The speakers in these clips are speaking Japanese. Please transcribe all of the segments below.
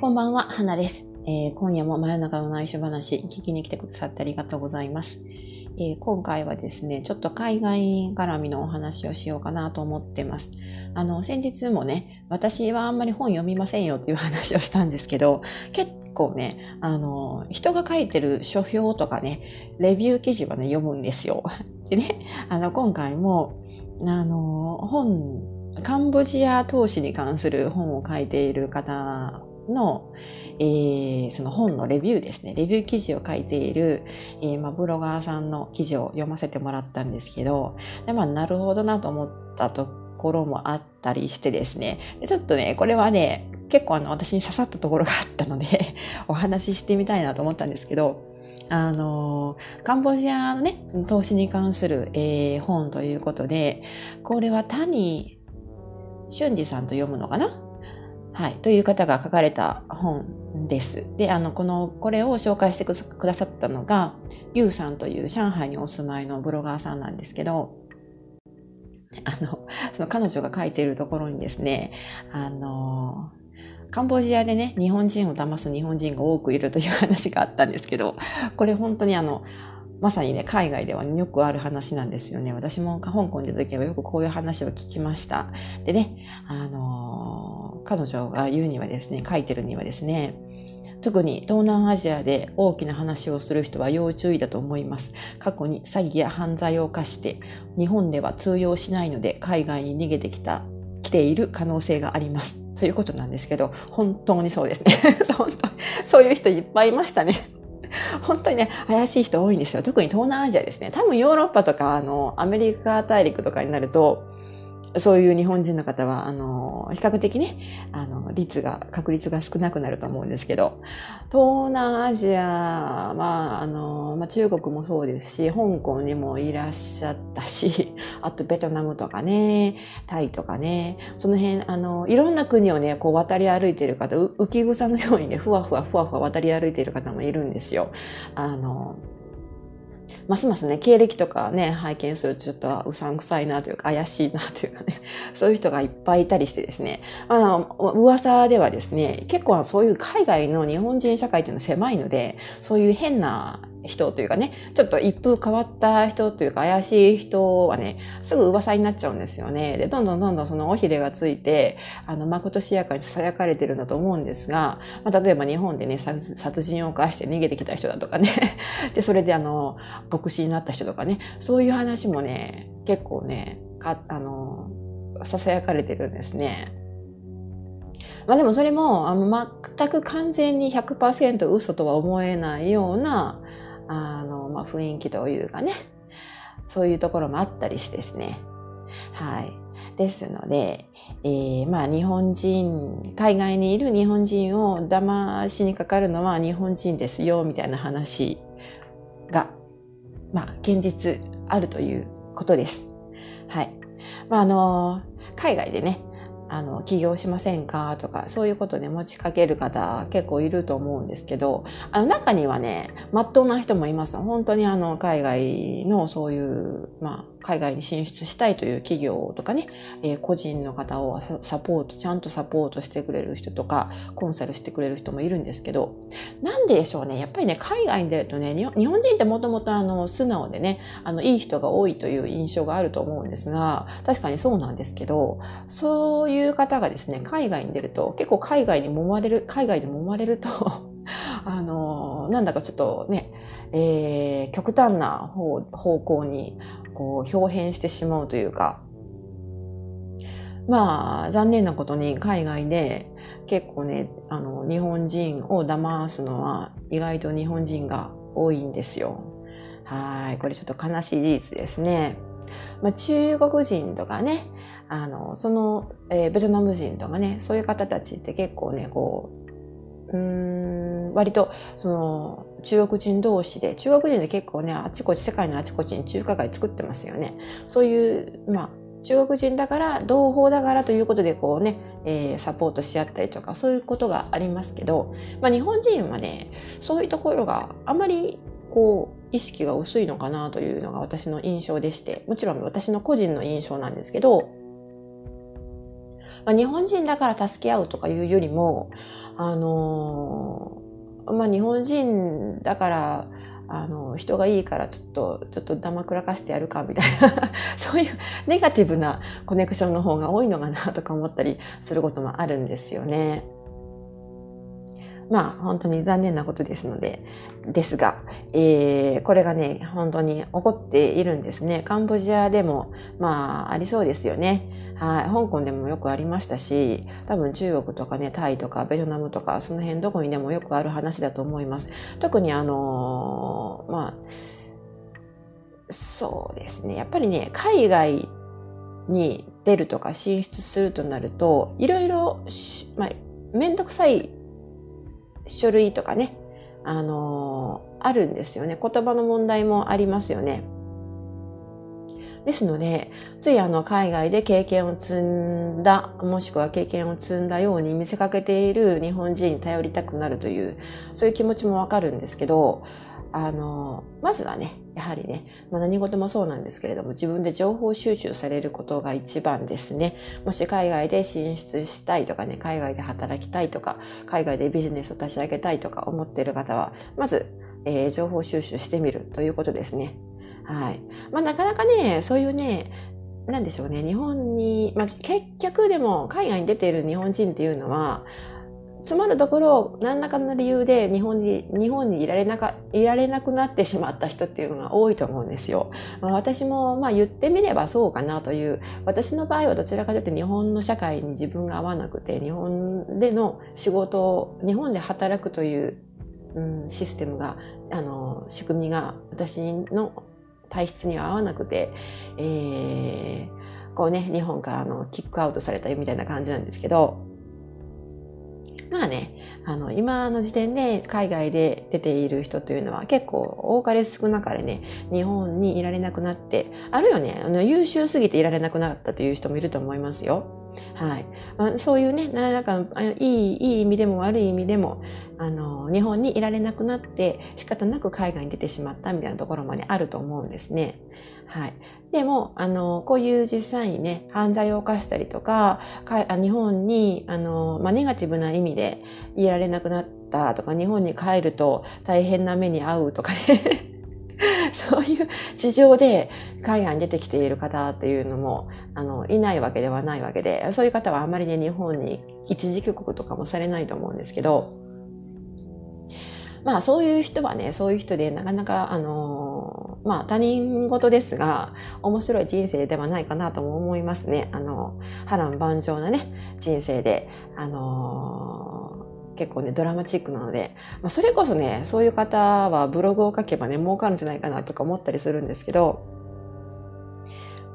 こんばんは、花です、えー、今夜も真夜中の内緒話聞きに来てくださってありがとうございます。えー、今回はですね、ちょっと海外絡みのお話をしようかなと思ってます。あの、先日もね、私はあんまり本読みませんよっていう話をしたんですけど、結構ね、あの、人が書いてる書評とかね、レビュー記事はね、読むんですよ。でね、あの、今回も、あの、本、カンボジア投資に関する本を書いている方の、えー、その本のレビューですね。レビュー記事を書いている、えー、まあ、ブロガーさんの記事を読ませてもらったんですけど、でまあ、なるほどなと思ったところもあったりしてですね、ちょっとね、これはね、結構あの、私に刺さったところがあったので お話ししてみたいなと思ったんですけど、あの、カンボジアのね、投資に関する、えー、本ということで、これは谷俊二さんと読むのかな？はい、という方が書かれた本です。で、あの、この、これを紹介してくださったのが、ユウさんという上海にお住まいのブロガーさんなんですけど、あの、その彼女が書いているところにですね、あの、カンボジアでね、日本人を騙す日本人が多くいるという話があったんですけど、これ本当にあの、まさにね、海外ではよくある話なんですよね。私も香港にいた時はよくこういう話を聞きました。でね、あの、彼女が言うにはですね、書いてるにはですね、特に東南アジアで大きな話をする人は要注意だと思います。過去に詐欺や犯罪を犯して日本では通用しないので海外に逃げてきた、来ている可能性があります。ということなんですけど、本当にそうですね。本当そういう人いっぱいいましたね。本当にね、怪しい人多いんですよ。特に東南アジアですね。多分ヨーロッパとか、あの、アメリカ大陸とかになると、そういう日本人の方は、あの、比較的ね、あの、率が、確率が少なくなると思うんですけど、東南アジアは、あの、まあ、中国もそうですし、香港にもいらっしゃったし、あとベトナムとかね、タイとかね、その辺、あの、いろんな国をね、こう渡り歩いている方、浮き草のようにね、ふわふわふわふわ渡り歩いている方もいるんですよ。あの、ますますね、経歴とかね、拝見するとちょっとうさんくさいなというか怪しいなというかね、そういう人がいっぱいいたりしてですね、あの、噂ではですね、結構そういう海外の日本人社会っていうのは狭いので、そういう変な人というかね、ちょっと一風変わった人というか怪しい人はね、すぐ噂になっちゃうんですよね。で、どんどんどんどんその尾ひれがついて、あの、まことしやかに囁かれてるんだと思うんですが、まあ、例えば日本でね、殺人を犯して逃げてきた人だとかね、で、それであの、牧師になった人とかね、そういう話もね、結構ね、か、あの、囁かれてるんですね。まあでもそれも、あの、全く完全に100%嘘とは思えないような、あの、まあ、雰囲気というかね、そういうところもあったりしてですね。はい。ですので、えー、まあ日本人、海外にいる日本人を騙しにかかるのは日本人ですよ、みたいな話が、まあ現実あるということです。はい。まああの、海外でね、あの、起業しませんか？とか、そういうことで持ちかける方結構いると思うんですけど、あの中にはね、まっとうな人もいます。本当にあの、海外のそういう、まあ、海外に進出したいという企業とかね、えー、個人の方をサポート、ちゃんとサポートしてくれる人とか、コンサルしてくれる人もいるんですけど、なんででしょうね。やっぱりね、海外に出るとね、日本人ってもともとあの、素直でね、あの、いい人が多いという印象があると思うんですが、確かにそうなんですけど、そういう方がですね、海外に出ると、結構海外に揉まれる、海外で揉まれると あの、なんだかちょっとね、えー、極端な方方向にこう表変してしまうというか、まあ、残念なことに海外で結構ね、あの、日本人を騙すのは意外と日本人が多いんですよ。はい。これちょっと悲しい事実ですね。まあ、中国人とかね、あの、その、えー、ベトナム人とかね、そういう方たちって結構ね、こう、うん、割と、その、中国人同士で、中国人で結構ね、あちこち、世界のあちこちに中華街作ってますよね。そういう、まあ、中国人だから、同胞だからということで、こうね、えー、サポートし合ったりとか、そういうことがありますけど、まあ、日本人はね、そういうところがあまり、こう、意識が薄いのかなというのが私の印象でして、もちろん私の個人の印象なんですけど、まあ、日本人だから助け合うとかいうよりも、あのー、まあ、日本人だから、あの、人がいいからちょっと、ちょっと黙くらかしてやるかみたいな そういうネガティブなコネクションの方が多いのかなとか思ったりすることもあるんですよね。まあ本当に残念なことですので、ですが、えー、これがね、本当に起こっているんですね。カンボジアでも、まあありそうですよね。はい。香港でもよくありましたし、多分中国とかね、タイとかベトナムとか、その辺どこにでもよくある話だと思います。特にあのー、まあ、そうですね。やっぱりね、海外に出るとか進出するとなると、いろいろ、まあ、めんどくさい書類とかね、あのー、あるんですよね。言葉の問題もありますよね。ですので、ついあの海外で経験を積んだ、もしくは経験を積んだように見せかけている日本人に頼りたくなるという、そういう気持ちもわかるんですけど、あの、まずはね、やはりね、まあ、何事もそうなんですけれども、自分で情報収集されることが一番ですね。もし海外で進出したいとかね、海外で働きたいとか、海外でビジネスを立ち上げたいとか思っている方は、まず、えー、情報収集してみるということですね。はい。まあ、なかなかね、そういうね、なんでしょうね、日本に、まあ、結局でも海外に出ている日本人っていうのは、つまるところ、何らかの理由で日本に、日本にいられなか、いられなくなってしまった人っていうのが多いと思うんですよ。まあ、私も、まあ言ってみればそうかなという、私の場合はどちらかというと日本の社会に自分が合わなくて、日本での仕事を、日本で働くという、うん、システムが、あの、仕組みが私の体質には合わなくて、えー、こうね、日本からのキックアウトされたみたいな感じなんですけど、まあね、あの、今の時点で海外で出ている人というのは結構多かれ少なかれね、日本にいられなくなって、あるいはね、あの、優秀すぎていられなくなったという人もいると思いますよ。はい。まあ、そういうね、なんか、いい、いい意味でも悪い意味でも、あの、日本にいられなくなって仕方なく海外に出てしまったみたいなところまであると思うんですね。はい。でも、あの、こういう実際にね、犯罪を犯したりとか、か日本に、あの、まあ、ネガティブな意味でいられなくなったとか、日本に帰ると大変な目に遭うとかね そういう事情で海外に出てきている方っていうのも、あの、いないわけではないわけで、そういう方はあまりね、日本に一時帰国とかもされないと思うんですけど、まあそういう人はね、そういう人でなかなか、あの、まあ他人事ですが、面白い人生ではないかなとも思いますね。あの、波乱万丈なね、人生で、あの結構ね、ドラマチックなので、まあ、それこそね、そういう方はブログを書けばね、儲かるんじゃないかなとか思ったりするんですけど、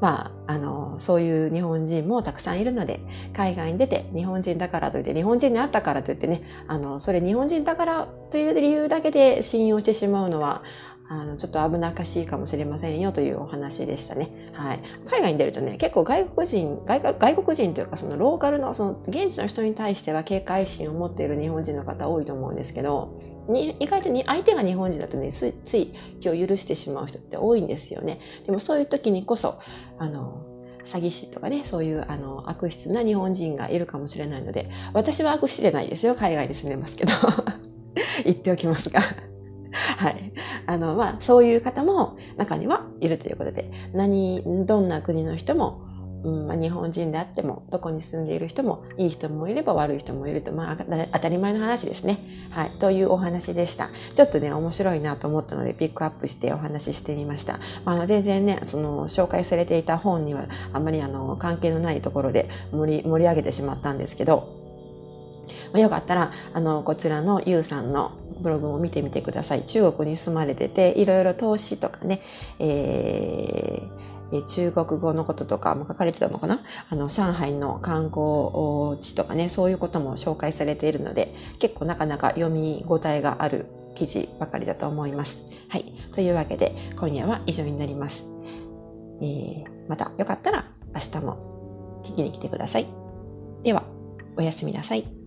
まあ、あの、そういう日本人もたくさんいるので、海外に出て日本人だからといって、日本人に会ったからといってね、あの、それ日本人だからという理由だけで信用してしまうのは、あの、ちょっと危なっかしいかもしれませんよというお話でしたね。はい。海外に出るとね、結構外国人、外外国人というかそのローカルの、その現地の人に対しては警戒心を持っている日本人の方多いと思うんですけど、に意外とに相手が日本人だとねついつい気を許してしまう人って多いんですよね。でもそういう時にこそあの詐欺師とかね、そういうあの悪質な日本人がいるかもしれないので、私は悪質じゃないですよ。海外に住んでますけど。言っておきますが。はい。あの、まあ、そういう方も中にはいるということで、何、どんな国の人もうんまあ、日本人であっても、どこに住んでいる人も、いい人もいれば悪い人もいると、まあ、当たり前の話ですね。はい。というお話でした。ちょっとね、面白いなと思ったので、ピックアップしてお話ししてみました。まあ、全然ね、その、紹介されていた本には、あんまりあの、関係のないところで盛り、盛り上げてしまったんですけど、まあ、よかったら、あの、こちらのゆうさんのブログを見てみてください。中国に住まれてて、いろいろ投資とかね、えー、え中国語のこととかも書かれてたのかな？あの、上海の観光地とかね、そういうことも紹介されているので、結構なかなか読み応えがある記事ばかりだと思います。はい。というわけで、今夜は以上になります。えー、またよかったら明日も聞きに来てください。では、おやすみなさい。